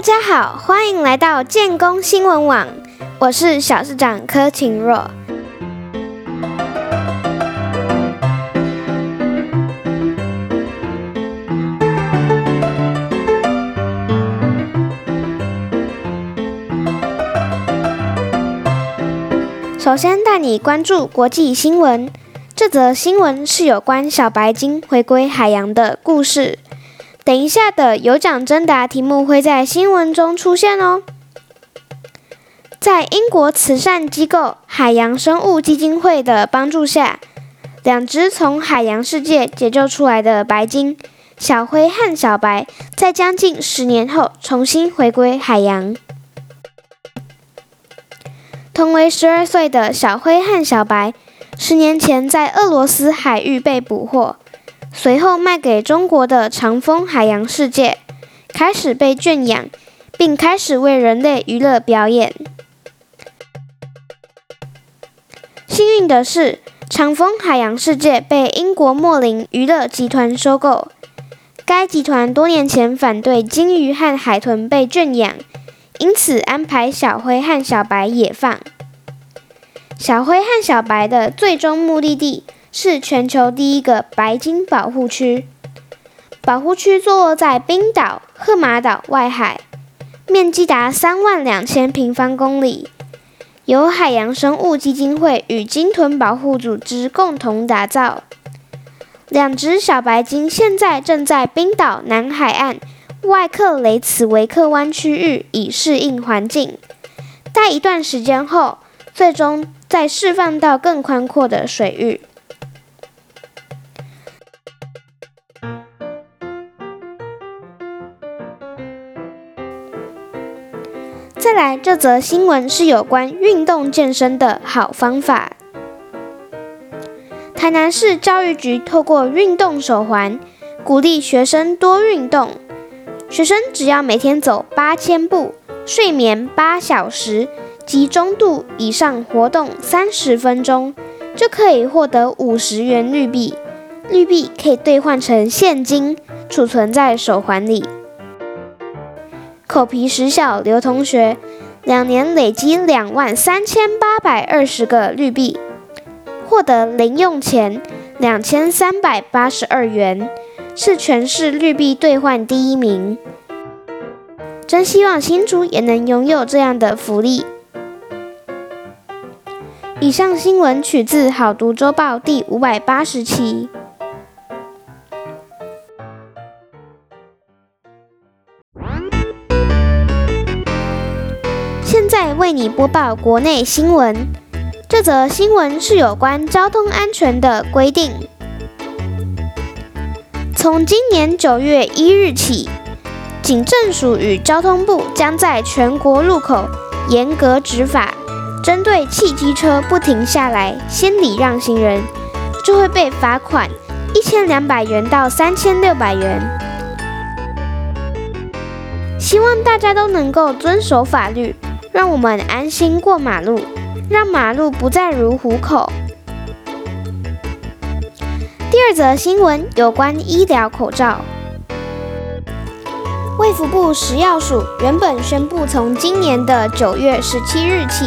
大家好，欢迎来到建工新闻网，我是小市长柯晴若。首先带你关注国际新闻，这则新闻是有关小白鲸回归海洋的故事。等一下的有奖征答题目会在新闻中出现哦。在英国慈善机构海洋生物基金会的帮助下，两只从海洋世界解救出来的白鲸小灰和小白，在将近十年后重新回归海洋。同为十二岁的小灰和小白，十年前在俄罗斯海域被捕获，随后卖给中国的长风海洋世界，开始被圈养，并开始为人类娱乐表演。幸运的是，长风海洋世界被英国莫林娱乐集团收购。该集团多年前反对鲸鱼和海豚被圈养。因此，安排小灰和小白野放。小灰和小白的最终目的地是全球第一个白鲸保护区。保护区坐落在冰岛赫马岛外海，面积达三万两千平方公里，由海洋生物基金会与鲸豚保护组织共同打造。两只小白鲸现在正在冰岛南海岸。外克雷茨维克湾区域以适应环境，待一段时间后，最终再释放到更宽阔的水域。再来，这则新闻是有关运动健身的好方法。台南市教育局透过运动手环，鼓励学生多运动。学生只要每天走八千步，睡眠八小时，及中度以上活动三十分钟，就可以获得五十元绿币。绿币可以兑换成现金，储存在手环里。口皮实小刘同学，两年累积两万三千八百二十个绿币，获得零用钱两千三百八十二元。是全市绿币兑换第一名，真希望新竹也能拥有这样的福利。以上新闻取自《好读周报》第五百八十期。在为你播报国内新闻，这则新闻是有关交通安全的规定。从今年九月一日起，警政署与交通部将在全国路口严格执法，针对汽机车不停下来先礼让行人，就会被罚款一千两百元到三千六百元。希望大家都能够遵守法律，让我们安心过马路，让马路不再如虎口。第二则新闻有关医疗口罩。卫福部食药署原本宣布，从今年的九月十七日起，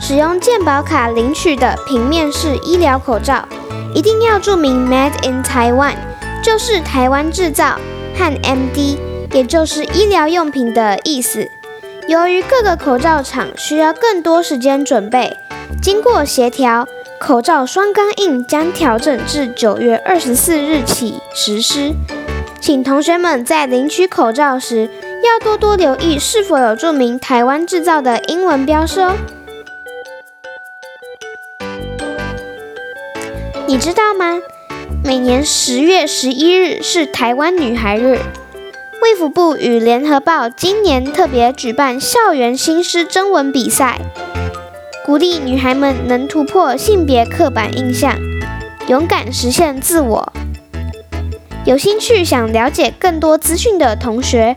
使用健保卡领取的平面式医疗口罩，一定要注明 “Made in Taiwan”，就是台湾制造，和 “MD”，也就是医疗用品的意思。由于各个口罩厂需要更多时间准备，经过协调。口罩双钢印将调整至九月二十四日起实施，请同学们在领取口罩时要多多留意是否有注明“台湾制造”的英文标识哦。你知道吗？每年十月十一日是台湾女孩日，卫福部与联合报今年特别举办校园新诗征文比赛。鼓励女孩们能突破性别刻板印象，勇敢实现自我。有兴趣想了解更多资讯的同学，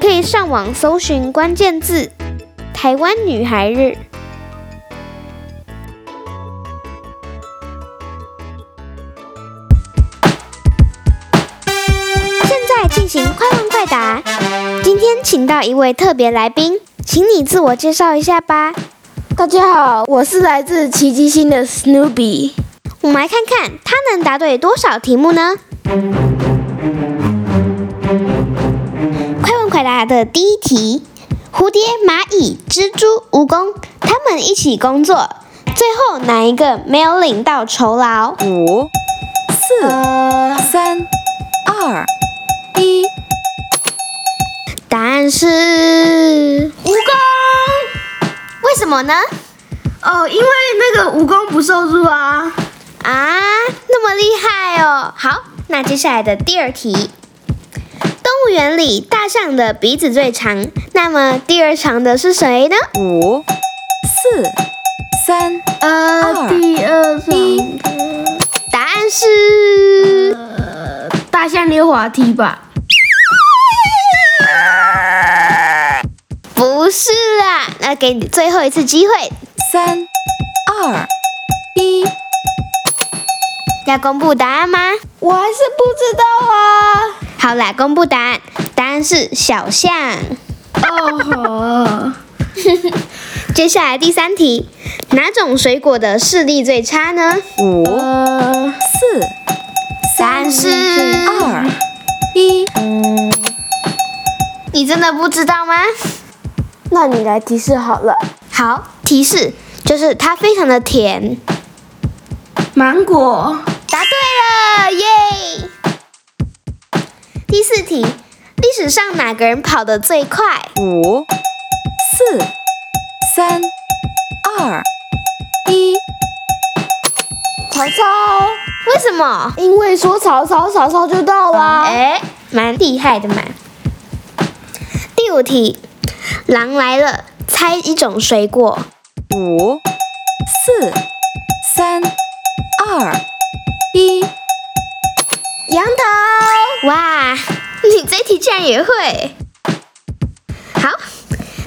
可以上网搜寻关键字“台湾女孩日”。请到一位特别来宾，请你自我介绍一下吧。大家好，我是来自奇迹星的 Snoopy。我们来看看他能答对多少题目呢？快问快答的第一题：蝴蝶、蚂蚁、蜘蛛、蜈蚣，他们一起工作，最后哪一个没有领到酬劳？五、四、三、二、一。答案是蜈蚣。为什么呢？哦，因为那个蜈蚣不受住啊。啊，那么厉害哦！好，那接下来的第二题，动物园里大象的鼻子最长，那么第二长的是谁呢？五、四、三、呃，第二一。答案是呃，大象溜滑梯吧？是啊，那给你最后一次机会，三、二、一。要公布答案吗？我还是不知道啊。好啦，公布答案，答案是小象。哦吼，接下来第三题，哪种水果的视力最差呢？五、呃，四、三、是二、一。你真的不知道吗？那你来提示好了。好，提示就是它非常的甜。芒果。答对了，耶！第四题，历史上哪个人跑得最快？五、四、三、二、一。曹操。为什么？因为说曹操，曹操就到啦。哎，蛮厉害的嘛。第五题，狼来了，猜一种水果。五、四、三、二、一。羊头。哇，你这题竟然也会！好，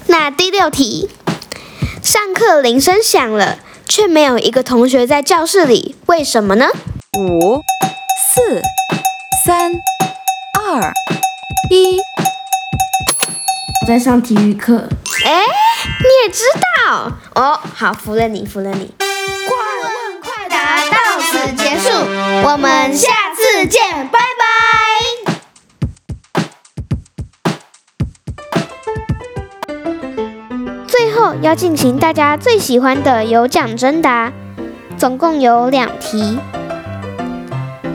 那第六题，上课铃声响了，却没有一个同学在教室里，为什么呢？五、四、三、二、一。在上体育课。哎，你也知道哦。好，服了你，服了你。快问快答到此结束，我们下次见，拜拜。最后要进行大家最喜欢的有奖征答，总共有两题。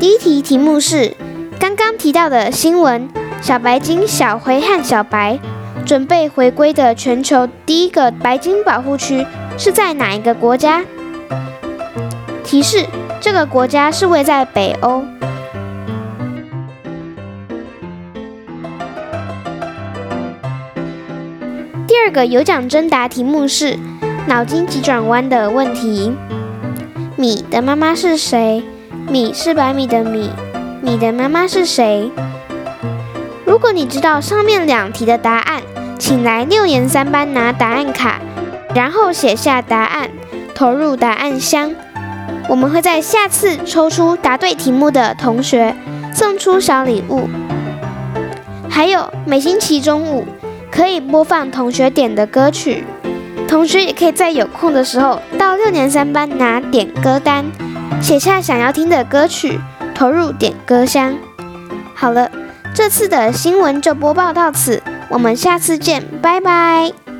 第一题题目是刚刚提到的新闻：小白鲸、小灰和小白准备回归的全球第一个白鲸保护区是在哪一个国家？提示：这个国家是位在北欧。第二个有奖征答题目是脑筋急转弯的问题：米的妈妈是谁？米是白米的米，米的妈妈是谁？如果你知道上面两题的答案，请来六年三班拿答案卡，然后写下答案，投入答案箱。我们会在下次抽出答对题目的同学，送出小礼物。还有每星期中午可以播放同学点的歌曲，同学也可以在有空的时候到六年三班拿点歌单，写下想要听的歌曲，投入点歌箱。好了，这次的新闻就播报到此，我们下次见，拜拜。